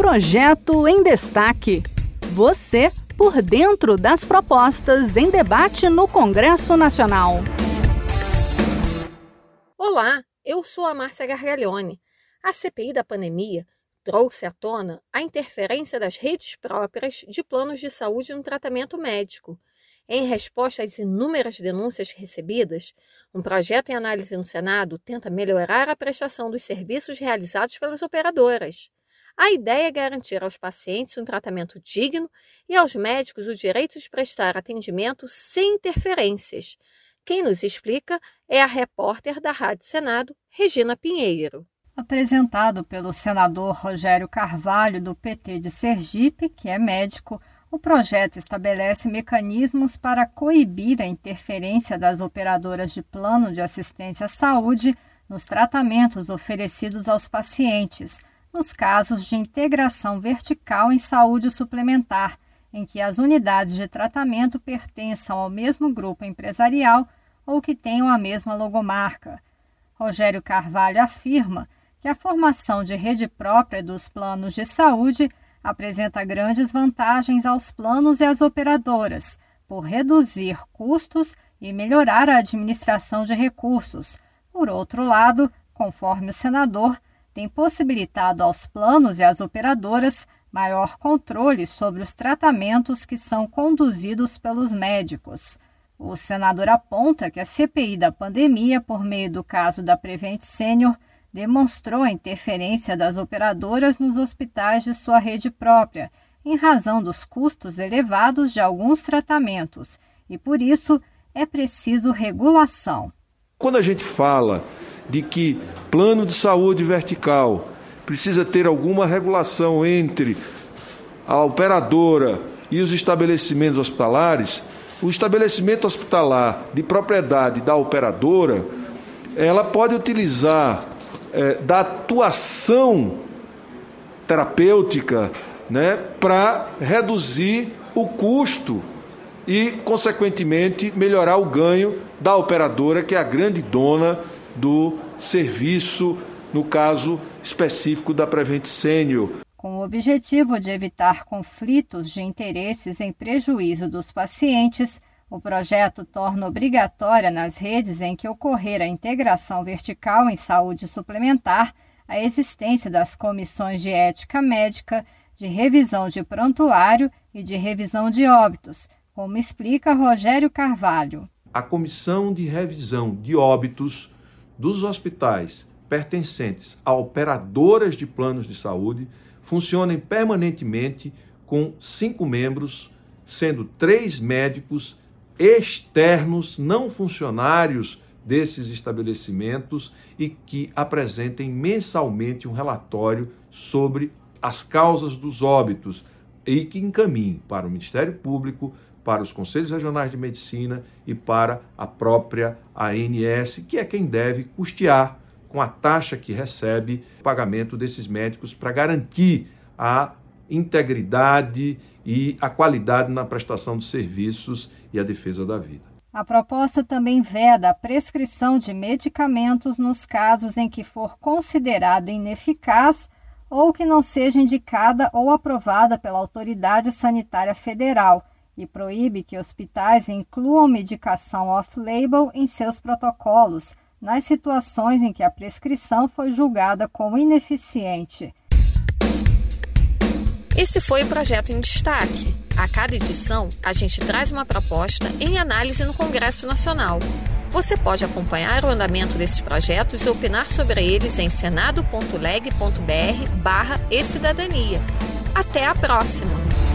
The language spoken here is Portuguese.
Projeto em Destaque. Você por dentro das propostas em debate no Congresso Nacional. Olá, eu sou a Márcia Gargalhone. A CPI da pandemia trouxe à tona a interferência das redes próprias de planos de saúde no tratamento médico. Em resposta às inúmeras denúncias recebidas, um projeto em análise no Senado tenta melhorar a prestação dos serviços realizados pelas operadoras. A ideia é garantir aos pacientes um tratamento digno e aos médicos o direito de prestar atendimento sem interferências. Quem nos explica é a repórter da Rádio Senado, Regina Pinheiro. Apresentado pelo senador Rogério Carvalho, do PT de Sergipe, que é médico, o projeto estabelece mecanismos para coibir a interferência das operadoras de plano de assistência à saúde nos tratamentos oferecidos aos pacientes, nos casos de integração vertical em saúde suplementar, em que as unidades de tratamento pertençam ao mesmo grupo empresarial ou que tenham a mesma logomarca. Rogério Carvalho afirma que a formação de rede própria dos planos de saúde apresenta grandes vantagens aos planos e às operadoras, por reduzir custos e melhorar a administração de recursos. Por outro lado, conforme o senador, tem possibilitado aos planos e às operadoras maior controle sobre os tratamentos que são conduzidos pelos médicos. O senador aponta que a CPI da pandemia, por meio do caso da Prevent Senior, demonstrou a interferência das operadoras nos hospitais de sua rede própria, em razão dos custos elevados de alguns tratamentos, e por isso é preciso regulação. Quando a gente fala de que plano de saúde vertical precisa ter alguma regulação entre a operadora e os estabelecimentos hospitalares, o estabelecimento hospitalar de propriedade da operadora, ela pode utilizar é, da atuação terapêutica né, para reduzir o custo e, consequentemente, melhorar o ganho da operadora, que é a grande dona do serviço, no caso específico da Prevent Senior. Com o objetivo de evitar conflitos de interesses em prejuízo dos pacientes, o projeto torna obrigatória nas redes em que ocorrer a integração vertical em saúde suplementar a existência das comissões de ética médica, de revisão de prontuário e de revisão de óbitos, como explica Rogério Carvalho. A comissão de revisão de óbitos dos hospitais pertencentes a operadoras de planos de saúde funcionem permanentemente com cinco membros, sendo três médicos externos, não funcionários desses estabelecimentos e que apresentem mensalmente um relatório sobre as causas dos óbitos e que encaminhem para o Ministério Público, para os Conselhos Regionais de Medicina e para a própria ANS, que é quem deve custear com a taxa que recebe o pagamento desses médicos para garantir a integridade e a qualidade na prestação dos serviços e a defesa da vida. A proposta também veda a prescrição de medicamentos nos casos em que for considerada ineficaz ou que não seja indicada ou aprovada pela autoridade sanitária federal e proíbe que hospitais incluam medicação off-label em seus protocolos, nas situações em que a prescrição foi julgada como ineficiente. Esse foi o projeto em destaque. A cada edição, a gente traz uma proposta em análise no Congresso Nacional. Você pode acompanhar o andamento desses projetos e opinar sobre eles em senado.leg.br barra e cidadania. Até a próxima!